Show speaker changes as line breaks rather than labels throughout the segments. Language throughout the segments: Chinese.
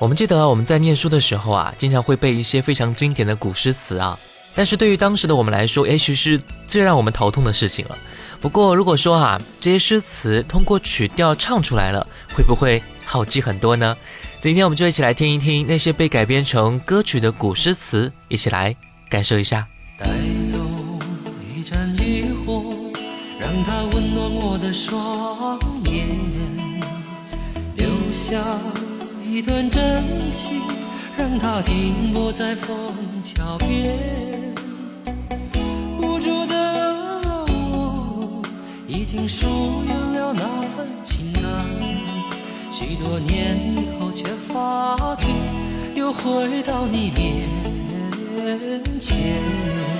我们记得我们在念书的时候啊，经常会背一些非常经典的古诗词啊。但是对于当时的我们来说，也许是最让我们头痛的事情了。不过如果说啊，这些诗词通过曲调唱出来了，会不会好记很多呢？今天我们就一起来听一听那些被改编成歌曲的古诗词，一起来感受一下。
带走一盏渔火，让它温暖我的双眼，留下一段真情，让它停泊在枫桥边。无助的我，已经疏远了那份情感，许多年以后却发觉，又回到你面前。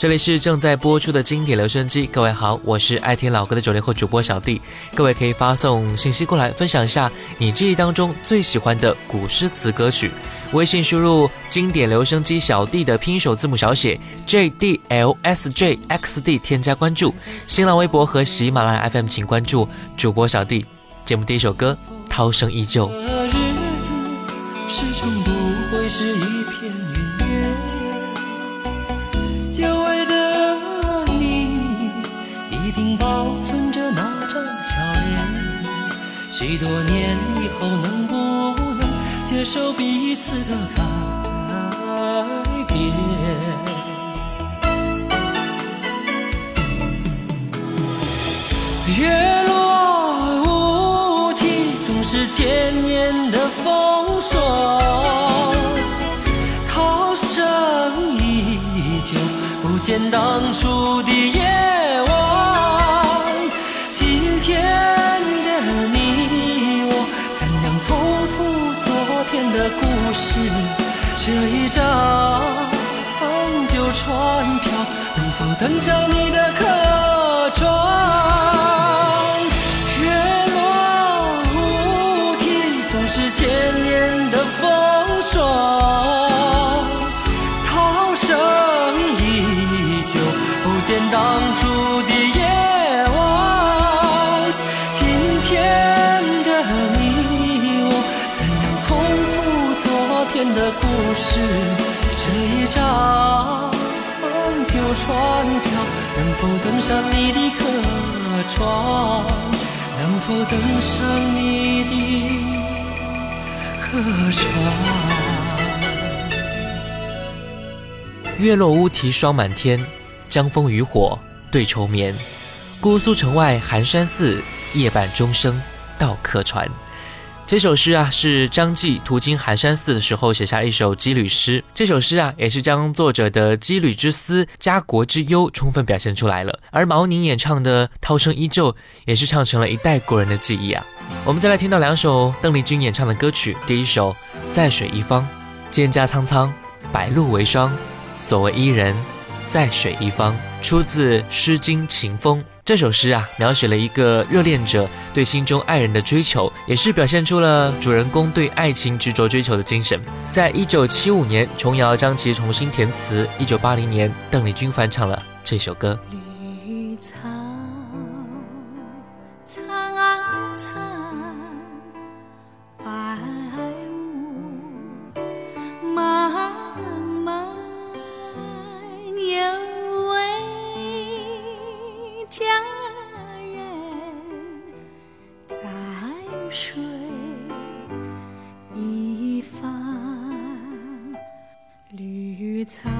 这里是正在播出的经典留声机，各位好，我是爱听老歌的九零后主播小弟，各位可以发送信息过来，分享一下你记忆当中最喜欢的古诗词歌曲。微信输入“经典留声机小弟”的拼音首字母小写 J D L S J X D，添加关注。新浪微博和喜马拉雅 FM 请关注主播小弟。节目第一首歌《涛声依旧》。
日子始终不会是一片许多年以后，能不能接受彼此的改变？月落乌啼，总是千年的风霜。涛声依旧，不见当初的夜晚。的故事？这一张旧船票，能否登上你的客船？是？这一张旧船票，能否登上你的客船？能否登上你的客船？
月落乌啼霜满天，江枫渔火对愁眠。姑苏城外寒山寺，夜半钟声到客船。这首诗啊，是张继途经寒山寺的时候写下一首羁旅诗。这首诗啊，也是将作者的羁旅之思、家国之忧充分表现出来了。而毛宁演唱的《涛声依旧》，也是唱成了一代国人的记忆啊。我们再来听到两首邓丽君演唱的歌曲，第一首《在水一方》，蒹葭苍苍，白露为霜。所谓伊人，在水一方，出自《诗经·秦风》。这首诗啊，描写了一个热恋者对心中爱人的追求，也是表现出了主人公对爱情执着追求的精神。在一九七五年，琼瑶将其重新填词；一九八零年，邓丽君翻唱了这首歌。
time.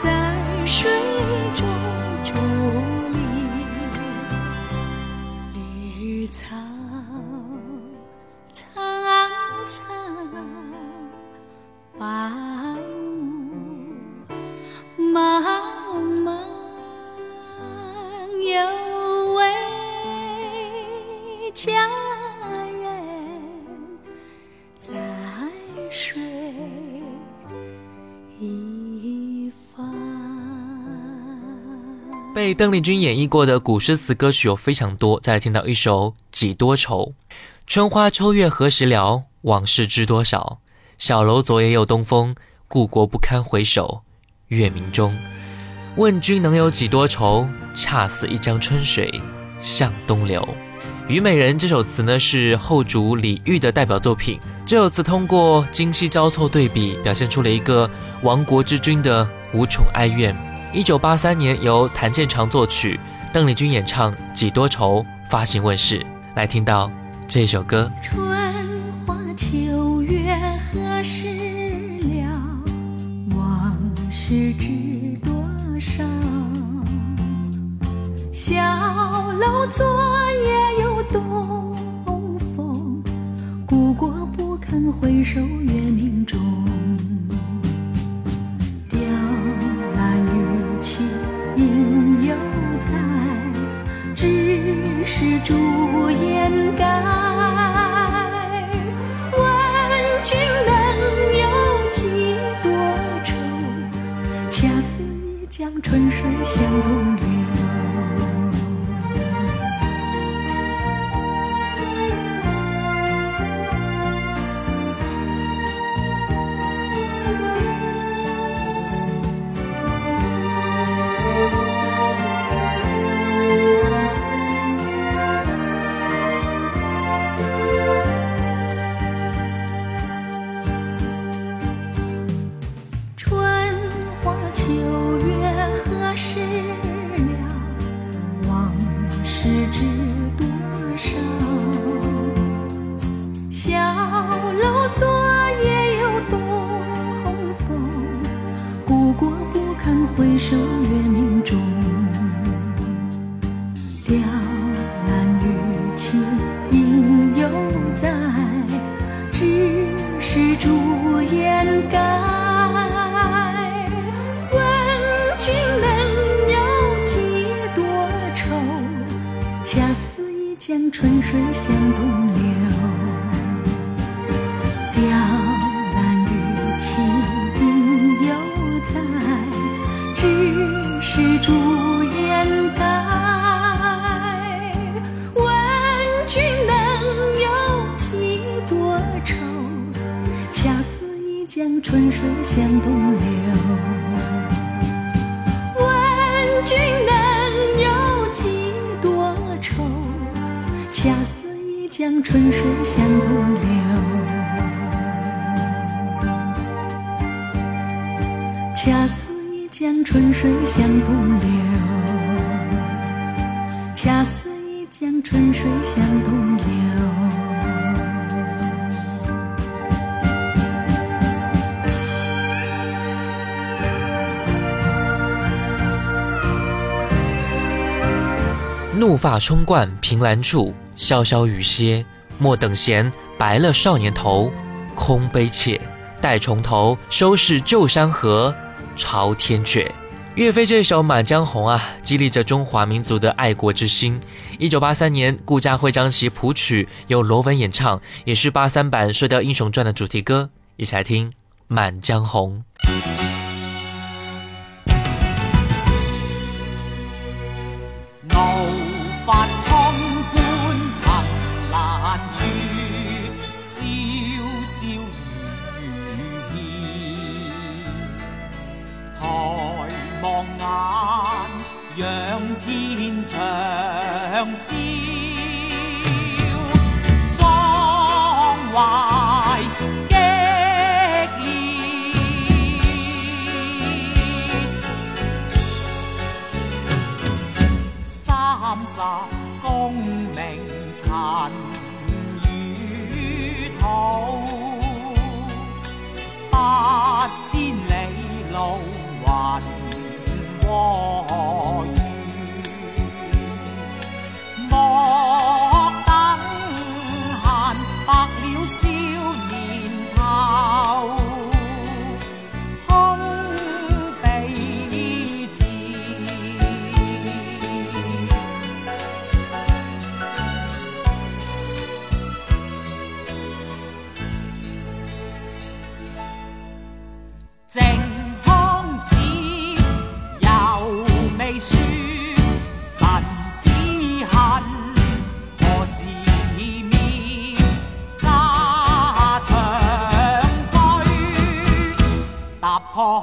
在水
被邓丽君演绎过的古诗词歌曲有非常多，再来听到一首《几多愁》：春花秋月何时了？往事知多少？小楼昨夜又东风，故国不堪回首月明中。问君能有几多愁？恰似一江春水向东流。《虞美人》这首词呢，是后主李煜的代表作品。这首词通过今昔交错对比，表现出了一个亡国之君的无宠哀怨。一九八三年，由谭健常作曲，邓丽君演唱《几多愁》发行问世。来听到这首歌。
春花秋月何时了？往事知多少？小楼昨夜又东风，故国不堪回首月明中。朱颜改，问君能有几多愁？恰似一江春水向东一江春水向东流。恰似一江春水向东流，恰似一江春水向东流。
怒发冲冠凭栏处，潇潇雨歇。莫等闲，白了少年头。空悲切，待重头。收拾旧山河，朝天阙。岳飞这首《满江红》啊，激励着中华民族的爱国之心。一九八三年，顾嘉辉将其谱曲，由罗文演唱，也是八三版《射雕英雄传》的主题歌。一起来听《满江红》。
潇潇雨歇。抬望眼，仰天长啸，壮怀激烈。三十功名尘与土，八千未雪，臣之恨，何时灭？家长居，踏破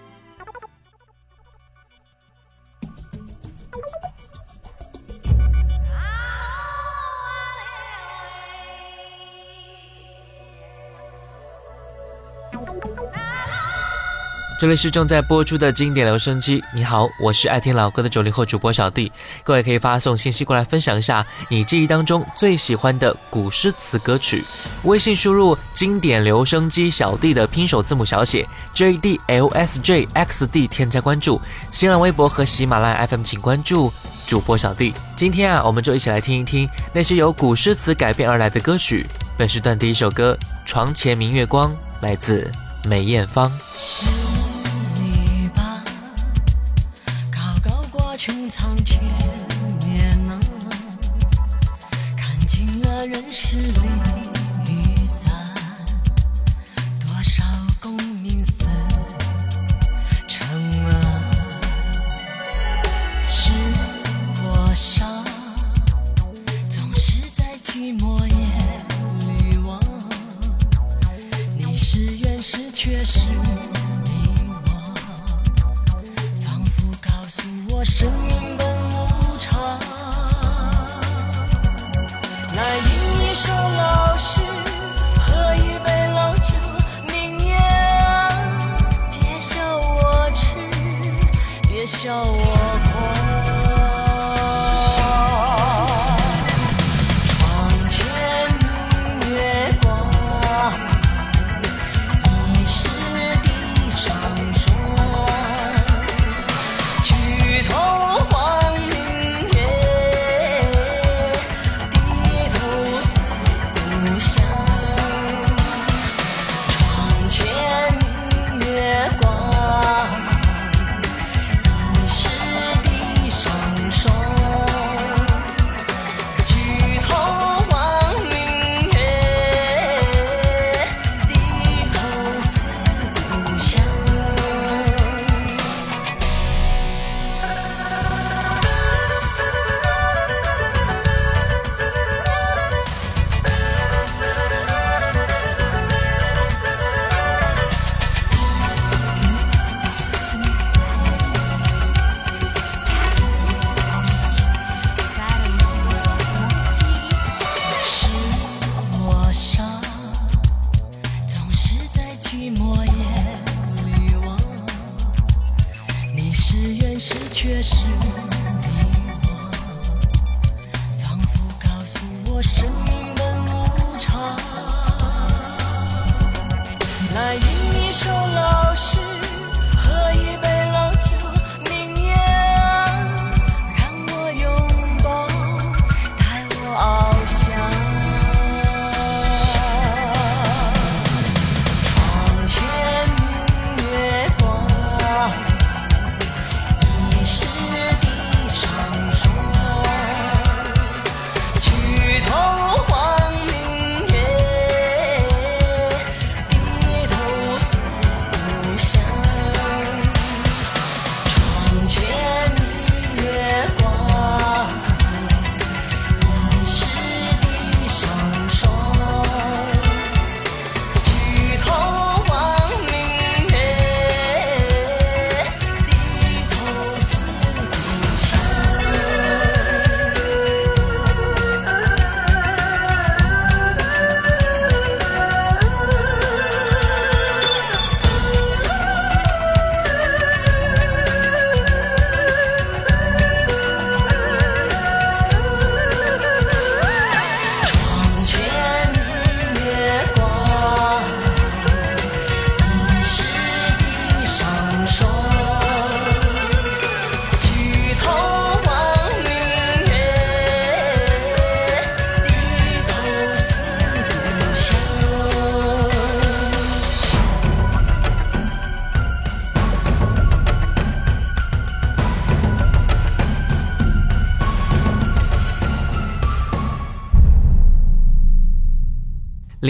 这里是正在播出的经典留声机。你好，我是爱听老歌的九零后主播小弟。各位可以发送信息过来分享一下你记忆当中最喜欢的古诗词歌曲。微信输入“经典留声机小弟”的拼手字母小写 J D L S J X D，添加关注。新浪微博和喜马拉雅 FM 请关注主播小弟。今天啊，我们就一起来听一听那些由古诗词改编而来的歌曲。本时段第一首歌《床前明月光》来自梅艳芳。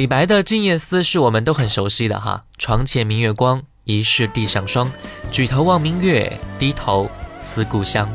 李白的《静夜思》是我们都很熟悉的哈。床前明月光，疑是地上霜。举头望明月，低头思故乡。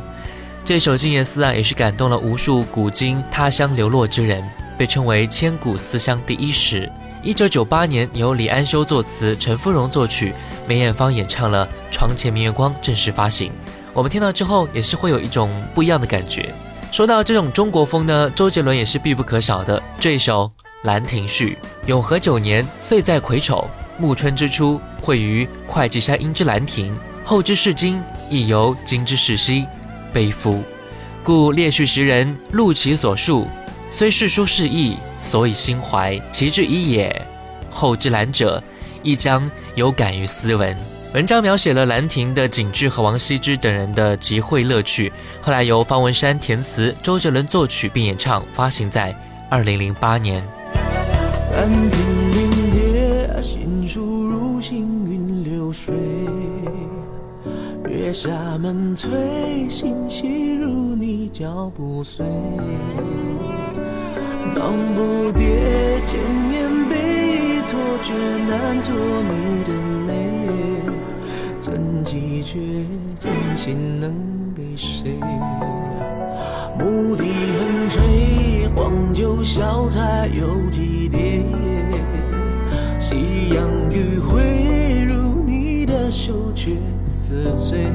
这首《静夜思》啊，也是感动了无数古今他乡流落之人，被称为千古思乡第一诗。一九九八年，由李安修作词，陈芙蓉作曲，梅艳芳演唱了《床前明月光》，正式发行。我们听到之后，也是会有一种不一样的感觉。说到这种中国风呢，周杰伦也是必不可少的。这一首《兰亭序》，永和九年，岁在癸丑，暮春之初，会于会稽山阴之兰亭。后之视今，亦犹今之视昔，悲夫！故列叙时人录其所述，虽世书释义，所以心怀其志矣也。后之兰者，亦将有感于斯文。文章描写了兰亭的景致和王羲之等人的集会乐趣。后来由方文山填词，周杰伦作曲并演唱，发行在二零零八年。
兰亭临别，新书如行云流水。月下门催，心细如你脚步碎。忙不迭，千年悲托，却难做你的美。真迹却真心能给谁？牧笛横吹，黄酒小菜有几碟？夕阳余晖，如你的羞却似醉。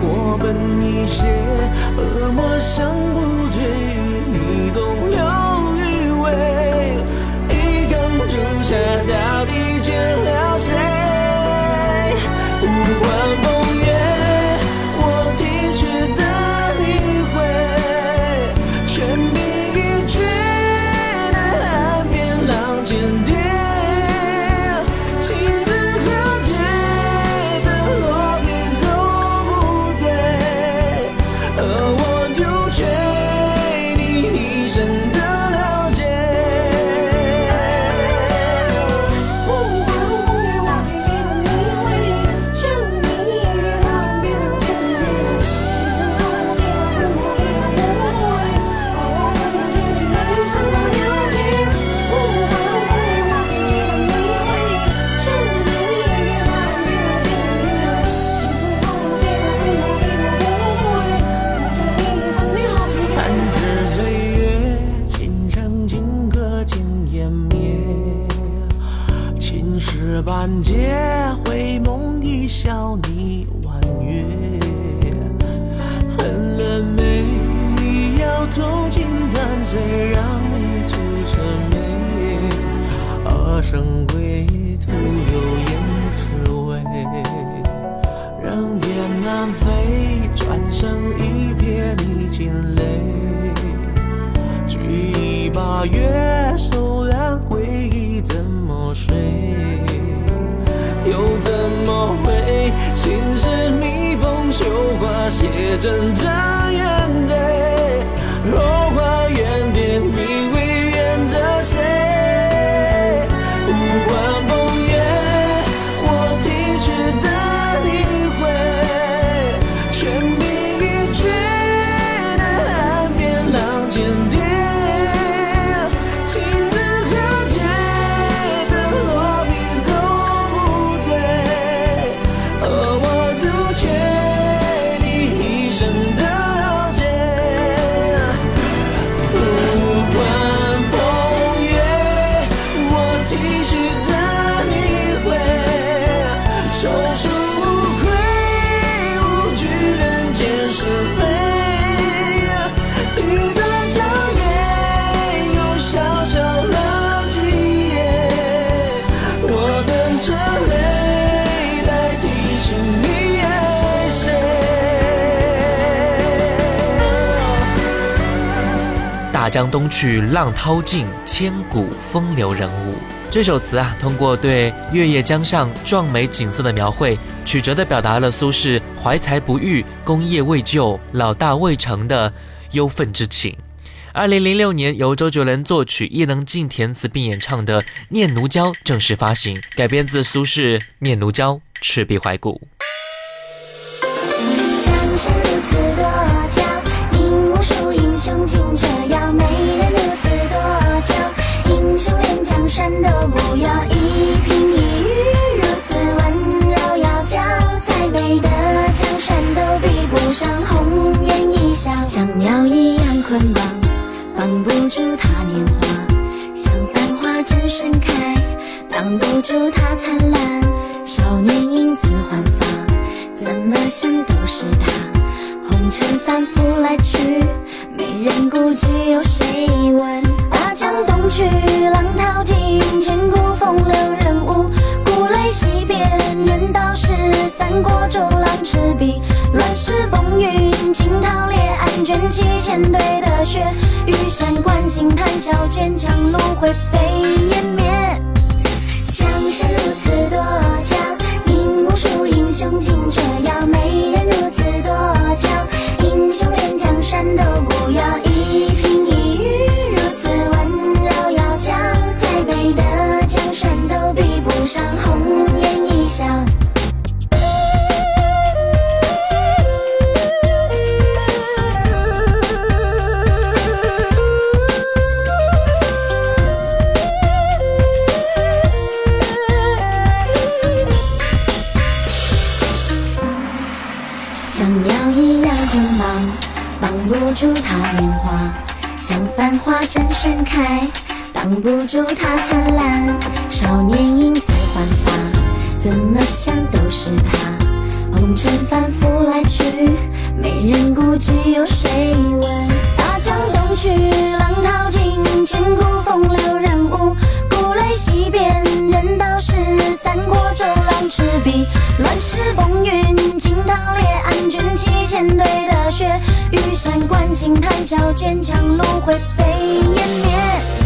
我本一些，恶魔想不退，你懂了余味，一缸朱砂到底月，手染回忆怎么睡？又怎么会？心事密封绣花，写真真
江东去，浪淘尽，千古风流人物。这首词啊，通过对月夜江上壮美景色的描绘，曲折地表达了苏轼怀才不遇、功业未就、老大未成的忧愤之情。二零零六年，由周杰伦作曲、伊能静填词并演唱的《念奴娇》正式发行，改编自苏轼《念奴娇·赤壁怀古》。
英雄竞折腰。美人如此多娇，英雄连江山都不要。一颦一语如此温柔窈窕，再美的江山都比不上红颜一笑。像鸟一样捆绑，绑不住她年华。像繁花正盛开，挡不住她灿烂。少年英姿焕发。怎么想都是他，红尘反复来去，美人顾及有谁问？大江东去，浪淘尽，千古风流人物。古来西边，人道是三国周郎赤壁，乱世风云，惊涛裂岸，卷起千堆的雪。羽扇纶巾，谈笑间，樯橹灰飞烟灭。江山如此多娇，引无数英雄竞折腰。美人如此多娇，英雄连都不要。正盛开，挡不住它灿烂。少年英姿焕发，怎么想都是他。红尘反复来去，没人顾，及有谁问？大江东去，浪淘尽，千古风流人物。故垒西边，笔。乱世风云，惊涛裂岸，卷起千堆的雪。玉山观景谈笑间，樯橹灰飞烟灭。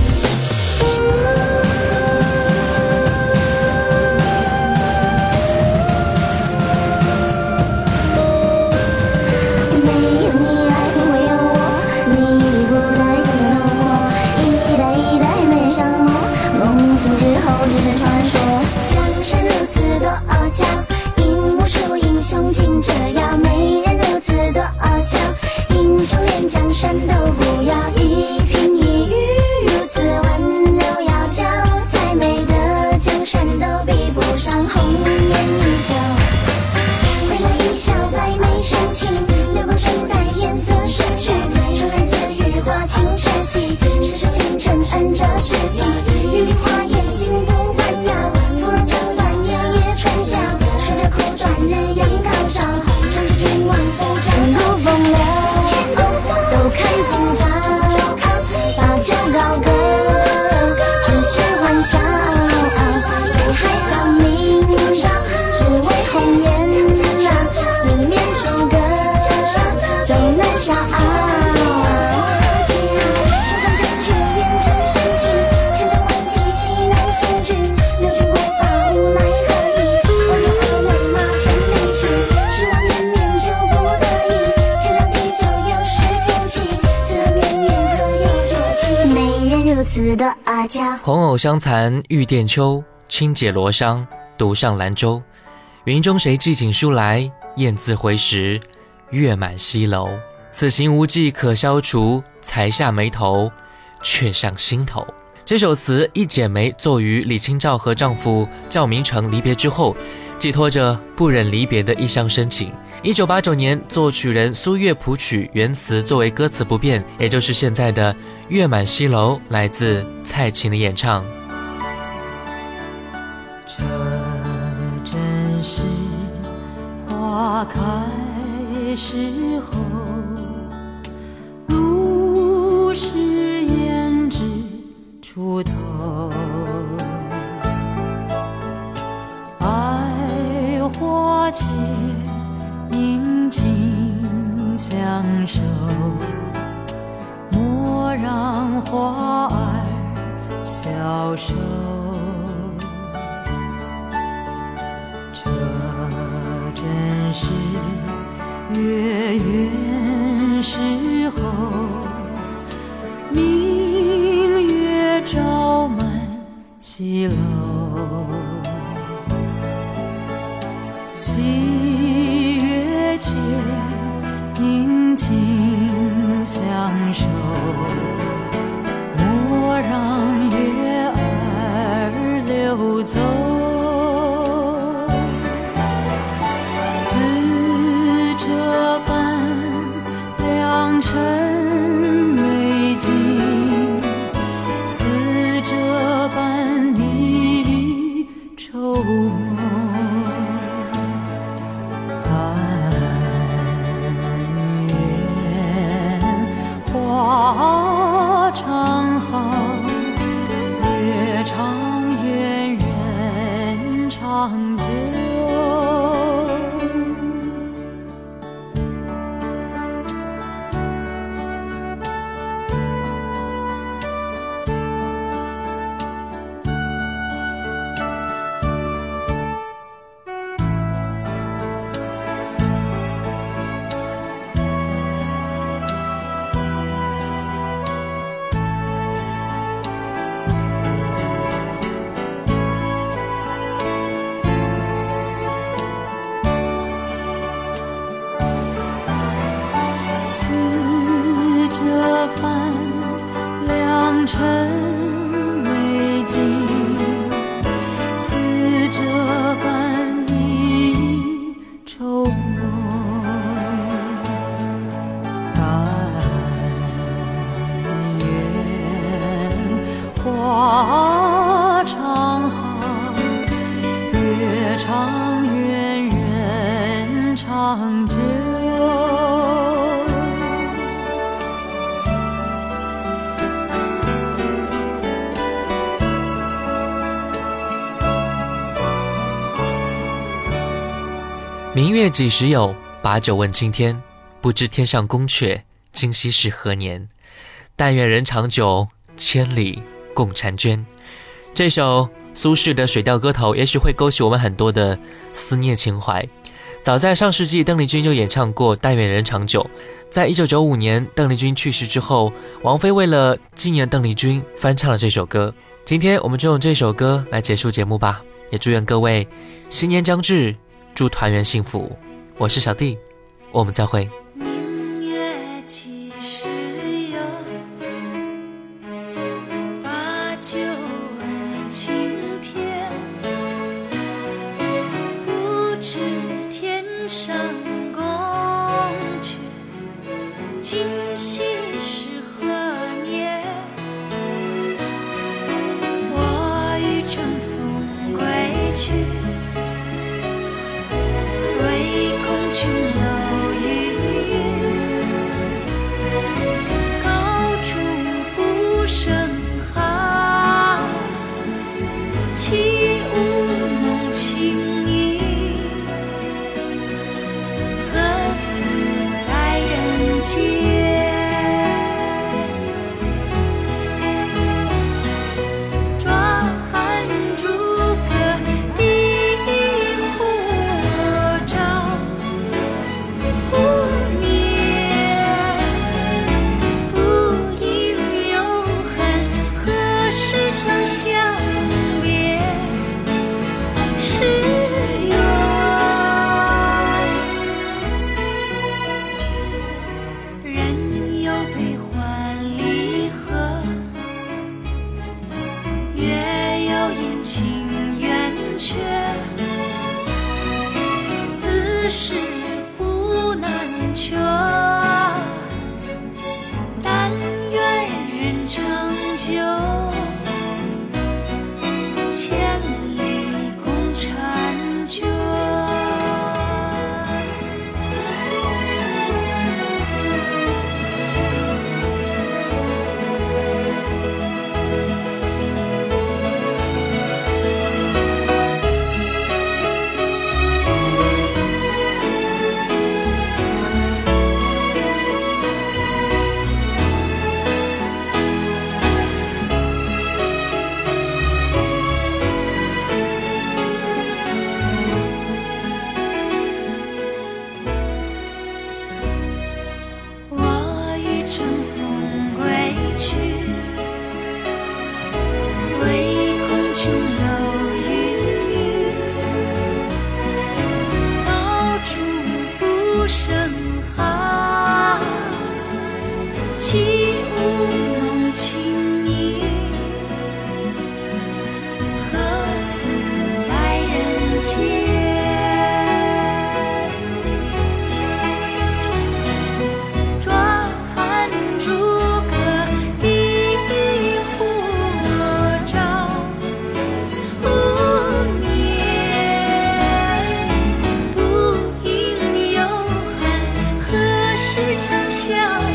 红
藕香残玉簟秋，轻解罗裳，独上兰舟。云中谁寄锦书来？雁字回时，月满西楼。此情无计可消除，才下眉头，却上心头。这首词一剪梅作于李清照和丈夫赵明诚离别之后，寄托着不忍离别的一厢深情。一九八九年，作曲人苏月谱曲，原词作为歌词不变，也就是现在的《月满西楼》，来自蔡琴的演唱。
这真是花开时候，出头。百花间，殷勤相守，莫让花儿消瘦。这真是月圆时候，明月照满西楼。西月前，殷勤相守，
几时有？把酒问青天。不知天上宫阙，今夕是何年？但愿人长久，千里共婵娟。这首苏轼的《水调歌头》也许会勾起我们很多的思念情怀。早在上世纪，邓丽君就演唱过《但愿人长久》。在一九九五年，邓丽君去世之后，王菲为了纪念邓丽君，翻唱了这首歌。今天我们就用这首歌来结束节目吧。也祝愿各位新年将至，祝团圆幸福。我是小弟，我们再会。
时长相